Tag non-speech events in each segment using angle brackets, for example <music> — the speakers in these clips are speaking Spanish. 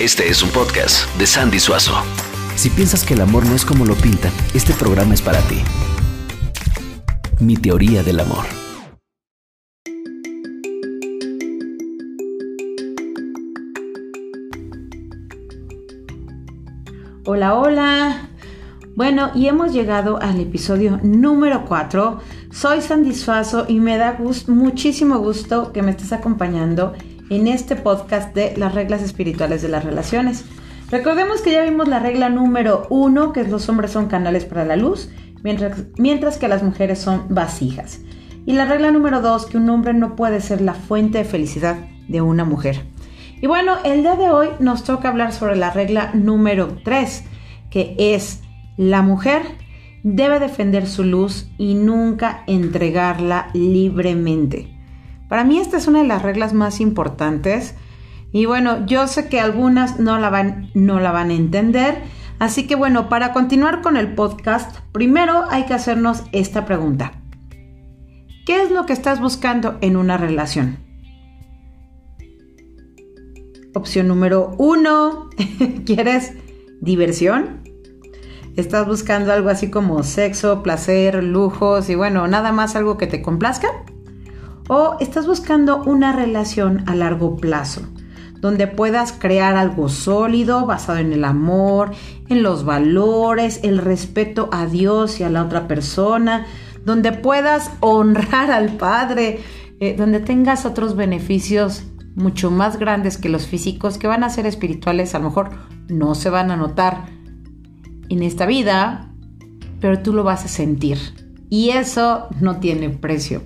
Este es un podcast de Sandy Suazo. Si piensas que el amor no es como lo pintan, este programa es para ti. Mi teoría del amor. Hola, hola. Bueno, y hemos llegado al episodio número 4. Soy Sandy Suazo y me da muchísimo gusto que me estés acompañando en este podcast de las reglas espirituales de las relaciones. Recordemos que ya vimos la regla número uno, que los hombres son canales para la luz, mientras, mientras que las mujeres son vasijas. Y la regla número dos, que un hombre no puede ser la fuente de felicidad de una mujer. Y bueno, el día de hoy nos toca hablar sobre la regla número tres, que es la mujer debe defender su luz y nunca entregarla libremente. Para mí esta es una de las reglas más importantes y bueno, yo sé que algunas no la van, no la van a entender. Así que bueno, para continuar con el podcast, primero hay que hacernos esta pregunta. ¿Qué es lo que estás buscando en una relación? Opción número uno, <laughs> ¿quieres diversión? ¿Estás buscando algo así como sexo, placer, lujos y bueno, nada más algo que te complazca? O estás buscando una relación a largo plazo, donde puedas crear algo sólido basado en el amor, en los valores, el respeto a Dios y a la otra persona, donde puedas <laughs> honrar al Padre, eh, donde tengas otros beneficios mucho más grandes que los físicos que van a ser espirituales, a lo mejor no se van a notar en esta vida, pero tú lo vas a sentir. Y eso no tiene precio.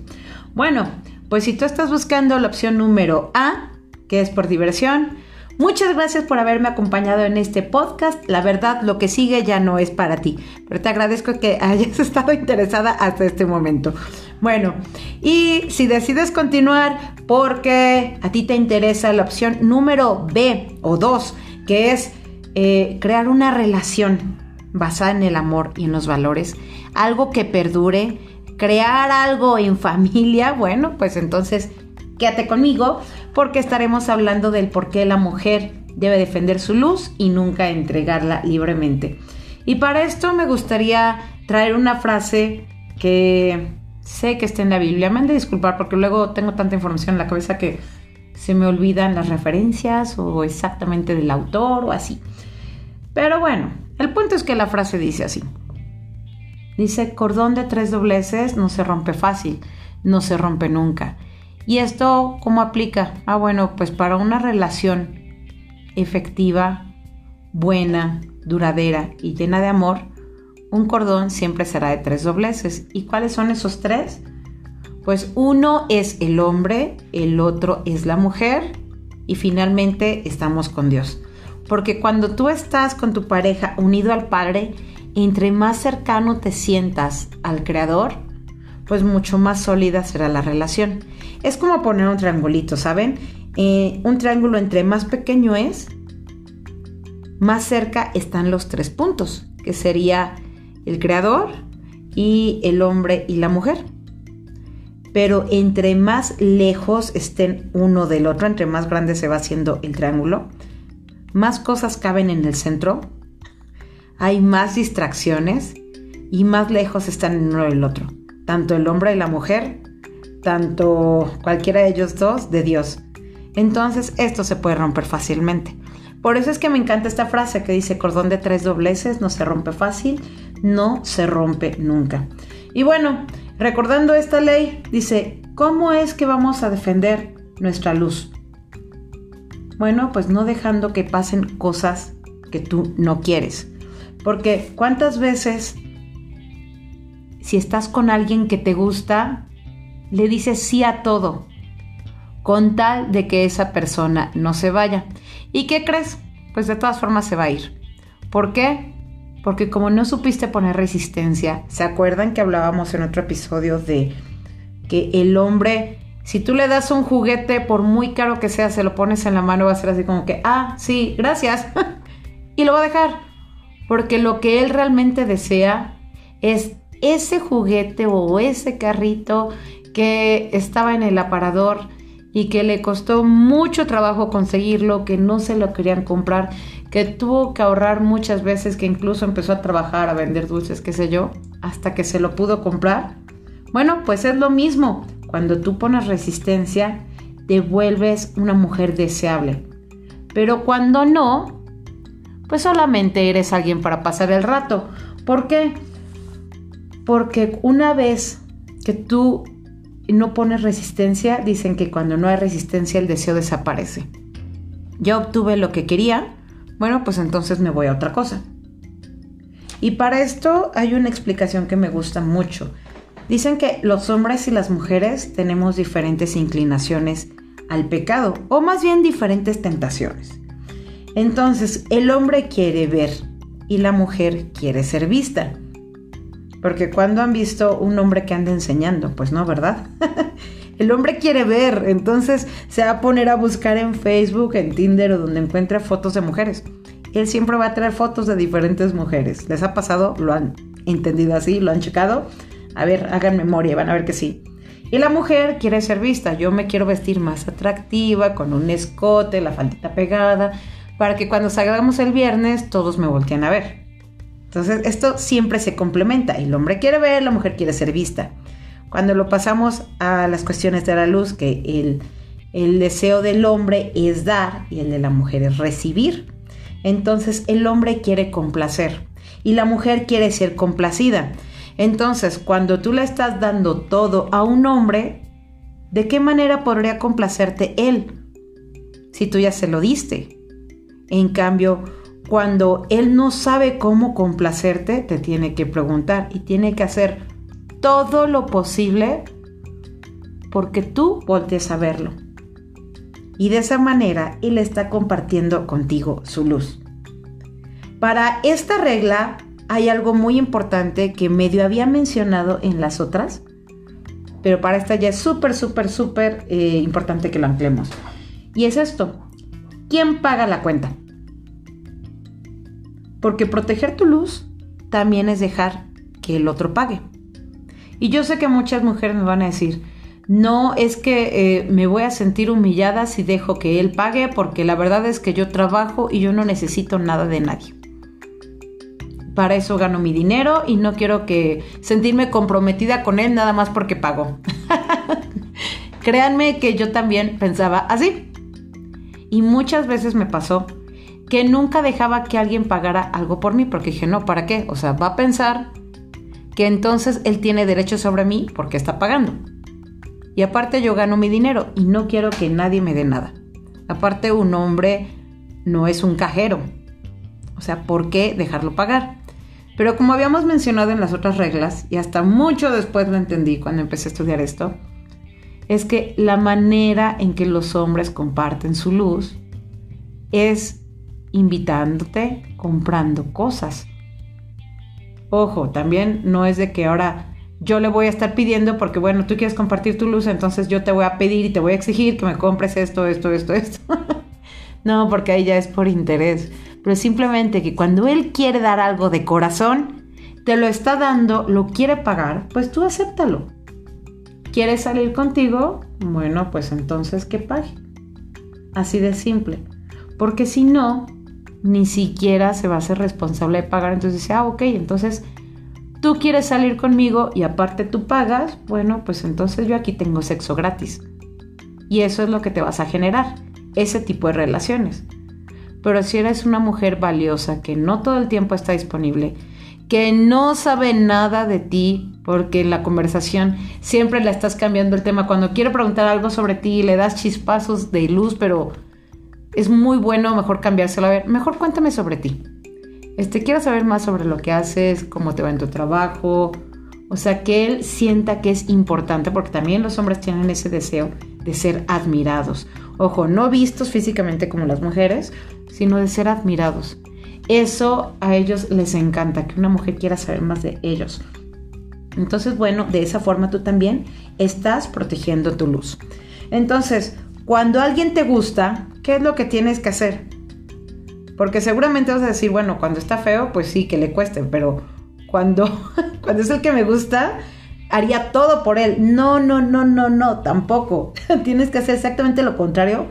Bueno, pues si tú estás buscando la opción número A, que es por diversión, muchas gracias por haberme acompañado en este podcast. La verdad, lo que sigue ya no es para ti, pero te agradezco que <laughs> hayas estado interesada hasta este momento. Bueno, y si decides continuar porque a ti te interesa la opción número B o 2, que es eh, crear una relación basada en el amor y en los valores, algo que perdure, crear algo en familia, bueno, pues entonces quédate conmigo porque estaremos hablando del por qué la mujer debe defender su luz y nunca entregarla libremente. Y para esto me gustaría traer una frase que sé que está en la Biblia. Me han de disculpar porque luego tengo tanta información en la cabeza que se me olvidan las referencias o exactamente del autor o así. Pero bueno, el punto es que la frase dice así. Dice, cordón de tres dobleces no se rompe fácil, no se rompe nunca. ¿Y esto cómo aplica? Ah, bueno, pues para una relación efectiva, buena, duradera y llena de amor, un cordón siempre será de tres dobleces. ¿Y cuáles son esos tres? Pues uno es el hombre, el otro es la mujer y finalmente estamos con Dios. Porque cuando tú estás con tu pareja unido al Padre, entre más cercano te sientas al creador, pues mucho más sólida será la relación. Es como poner un triangulito, ¿saben? Eh, un triángulo entre más pequeño es, más cerca están los tres puntos, que sería el creador y el hombre y la mujer. Pero entre más lejos estén uno del otro, entre más grande se va haciendo el triángulo, más cosas caben en el centro hay más distracciones y más lejos están el uno del otro. Tanto el hombre y la mujer, tanto cualquiera de ellos dos, de Dios. Entonces esto se puede romper fácilmente. Por eso es que me encanta esta frase que dice cordón de tres dobleces no se rompe fácil, no se rompe nunca. Y bueno, recordando esta ley, dice, ¿cómo es que vamos a defender nuestra luz? Bueno, pues no dejando que pasen cosas que tú no quieres. Porque cuántas veces, si estás con alguien que te gusta, le dices sí a todo, con tal de que esa persona no se vaya. ¿Y qué crees? Pues de todas formas se va a ir. ¿Por qué? Porque como no supiste poner resistencia, ¿se acuerdan que hablábamos en otro episodio de que el hombre, si tú le das un juguete, por muy caro que sea, se lo pones en la mano, va a ser así como que, ah, sí, gracias, <laughs> y lo va a dejar porque lo que él realmente desea es ese juguete o ese carrito que estaba en el aparador y que le costó mucho trabajo conseguirlo, que no se lo querían comprar, que tuvo que ahorrar muchas veces, que incluso empezó a trabajar, a vender dulces, qué sé yo, hasta que se lo pudo comprar. Bueno, pues es lo mismo. Cuando tú pones resistencia, te vuelves una mujer deseable. Pero cuando no, pues solamente eres alguien para pasar el rato. ¿Por qué? Porque una vez que tú no pones resistencia, dicen que cuando no hay resistencia el deseo desaparece. Ya obtuve lo que quería, bueno, pues entonces me voy a otra cosa. Y para esto hay una explicación que me gusta mucho. Dicen que los hombres y las mujeres tenemos diferentes inclinaciones al pecado, o más bien diferentes tentaciones. Entonces, el hombre quiere ver y la mujer quiere ser vista. Porque cuando han visto un hombre que anda enseñando, pues no, ¿verdad? <laughs> el hombre quiere ver, entonces se va a poner a buscar en Facebook, en Tinder o donde encuentre fotos de mujeres. Él siempre va a traer fotos de diferentes mujeres. ¿Les ha pasado? ¿Lo han entendido así? ¿Lo han checado? A ver, hagan memoria, van a ver que sí. Y la mujer quiere ser vista. Yo me quiero vestir más atractiva, con un escote, la faldita pegada, para que cuando salgamos el viernes todos me volteen a ver. Entonces, esto siempre se complementa. El hombre quiere ver, la mujer quiere ser vista. Cuando lo pasamos a las cuestiones de la luz, que el, el deseo del hombre es dar y el de la mujer es recibir. Entonces, el hombre quiere complacer y la mujer quiere ser complacida. Entonces, cuando tú le estás dando todo a un hombre, ¿de qué manera podría complacerte él? Si tú ya se lo diste. En cambio, cuando él no sabe cómo complacerte, te tiene que preguntar y tiene que hacer todo lo posible porque tú voltees a verlo. Y de esa manera él está compartiendo contigo su luz. Para esta regla hay algo muy importante que medio había mencionado en las otras, pero para esta ya es súper, súper, súper eh, importante que lo anclemos. Y es esto, ¿quién paga la cuenta? Porque proteger tu luz también es dejar que el otro pague. Y yo sé que muchas mujeres me van a decir, no es que eh, me voy a sentir humillada si dejo que él pague, porque la verdad es que yo trabajo y yo no necesito nada de nadie. Para eso gano mi dinero y no quiero que sentirme comprometida con él nada más porque pago. <laughs> Créanme que yo también pensaba así. Y muchas veces me pasó que nunca dejaba que alguien pagara algo por mí, porque dije, no, ¿para qué? O sea, va a pensar que entonces él tiene derecho sobre mí porque está pagando. Y aparte yo gano mi dinero y no quiero que nadie me dé nada. Aparte un hombre no es un cajero. O sea, ¿por qué dejarlo pagar? Pero como habíamos mencionado en las otras reglas, y hasta mucho después lo entendí cuando empecé a estudiar esto, es que la manera en que los hombres comparten su luz es invitándote, comprando cosas. Ojo, también no es de que ahora yo le voy a estar pidiendo porque, bueno, tú quieres compartir tu luz, entonces yo te voy a pedir y te voy a exigir que me compres esto, esto, esto, esto. <laughs> no, porque ahí ya es por interés. Pero simplemente que cuando él quiere dar algo de corazón, te lo está dando, lo quiere pagar, pues tú acéptalo. ¿Quiere salir contigo? Bueno, pues entonces que pague. Así de simple. Porque si no, ni siquiera se va a ser responsable de pagar. Entonces dice, ah, ok, entonces tú quieres salir conmigo y aparte tú pagas, bueno, pues entonces yo aquí tengo sexo gratis. Y eso es lo que te vas a generar, ese tipo de relaciones. Pero si eres una mujer valiosa que no todo el tiempo está disponible, que no sabe nada de ti, porque la conversación siempre le estás cambiando el tema. Cuando quiere preguntar algo sobre ti, le das chispazos de luz, pero es muy bueno mejor cambiárselo. A ver, mejor cuéntame sobre ti. Este, quiero saber más sobre lo que haces, cómo te va en tu trabajo. O sea, que él sienta que es importante, porque también los hombres tienen ese deseo de ser admirados. Ojo, no vistos físicamente como las mujeres, sino de ser admirados. Eso a ellos les encanta, que una mujer quiera saber más de ellos. Entonces, bueno, de esa forma tú también estás protegiendo tu luz. Entonces, cuando alguien te gusta, ¿qué es lo que tienes que hacer? Porque seguramente vas a decir, bueno, cuando está feo, pues sí, que le cueste, pero cuando, <laughs> cuando es el que me gusta, haría todo por él. No, no, no, no, no, tampoco. <laughs> Tienes que hacer exactamente lo contrario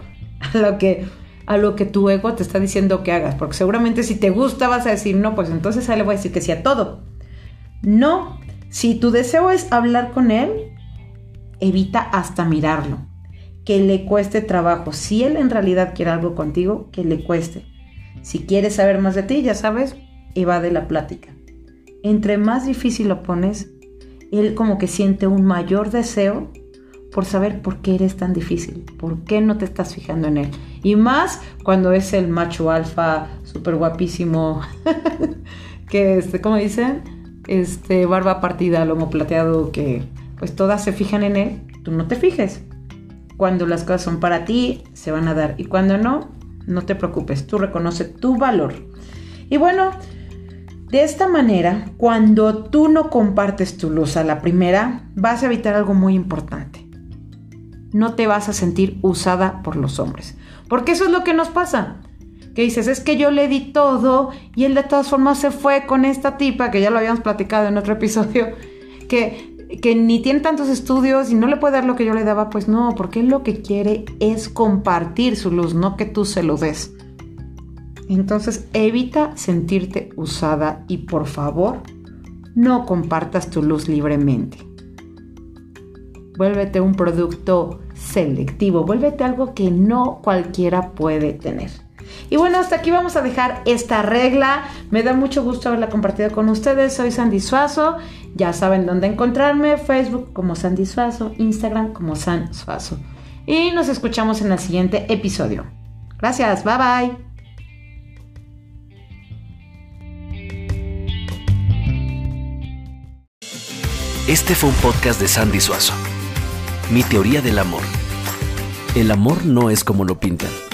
a lo que a lo que tu ego te está diciendo que hagas, porque seguramente si te gusta vas a decir, "No, pues entonces a le voy a decir que sí a todo." No, si tu deseo es hablar con él, evita hasta mirarlo, que le cueste trabajo. Si él en realidad quiere algo contigo, que le cueste. Si quieres saber más de ti, ya sabes, evade la plática. Entre más difícil lo pones, él como que siente un mayor deseo por saber por qué eres tan difícil, por qué no te estás fijando en él. Y más cuando es el macho alfa, súper guapísimo, <laughs> que, este, como dicen, este, barba partida, lomo plateado, que pues todas se fijan en él, tú no te fijes. Cuando las cosas son para ti, se van a dar. Y cuando no, no te preocupes, tú reconoce tu valor. Y bueno, de esta manera, cuando tú no compartes tu luz a la primera, vas a evitar algo muy importante no te vas a sentir usada por los hombres. Porque eso es lo que nos pasa. Que dices, es que yo le di todo y él de todas formas se fue con esta tipa, que ya lo habíamos platicado en otro episodio, <laughs> que, que ni tiene tantos estudios y no le puede dar lo que yo le daba. Pues no, porque él lo que quiere es compartir su luz, no que tú se lo des. Entonces evita sentirte usada y por favor no compartas tu luz libremente. Vuélvete un producto selectivo, vuélvete algo que no cualquiera puede tener. Y bueno, hasta aquí vamos a dejar esta regla. Me da mucho gusto haberla compartido con ustedes. Soy Sandy Suazo. Ya saben dónde encontrarme. Facebook como Sandy Suazo. Instagram como San Suazo. Y nos escuchamos en el siguiente episodio. Gracias. Bye bye. Este fue un podcast de Sandy Suazo. Mi teoría del amor. El amor no es como lo pintan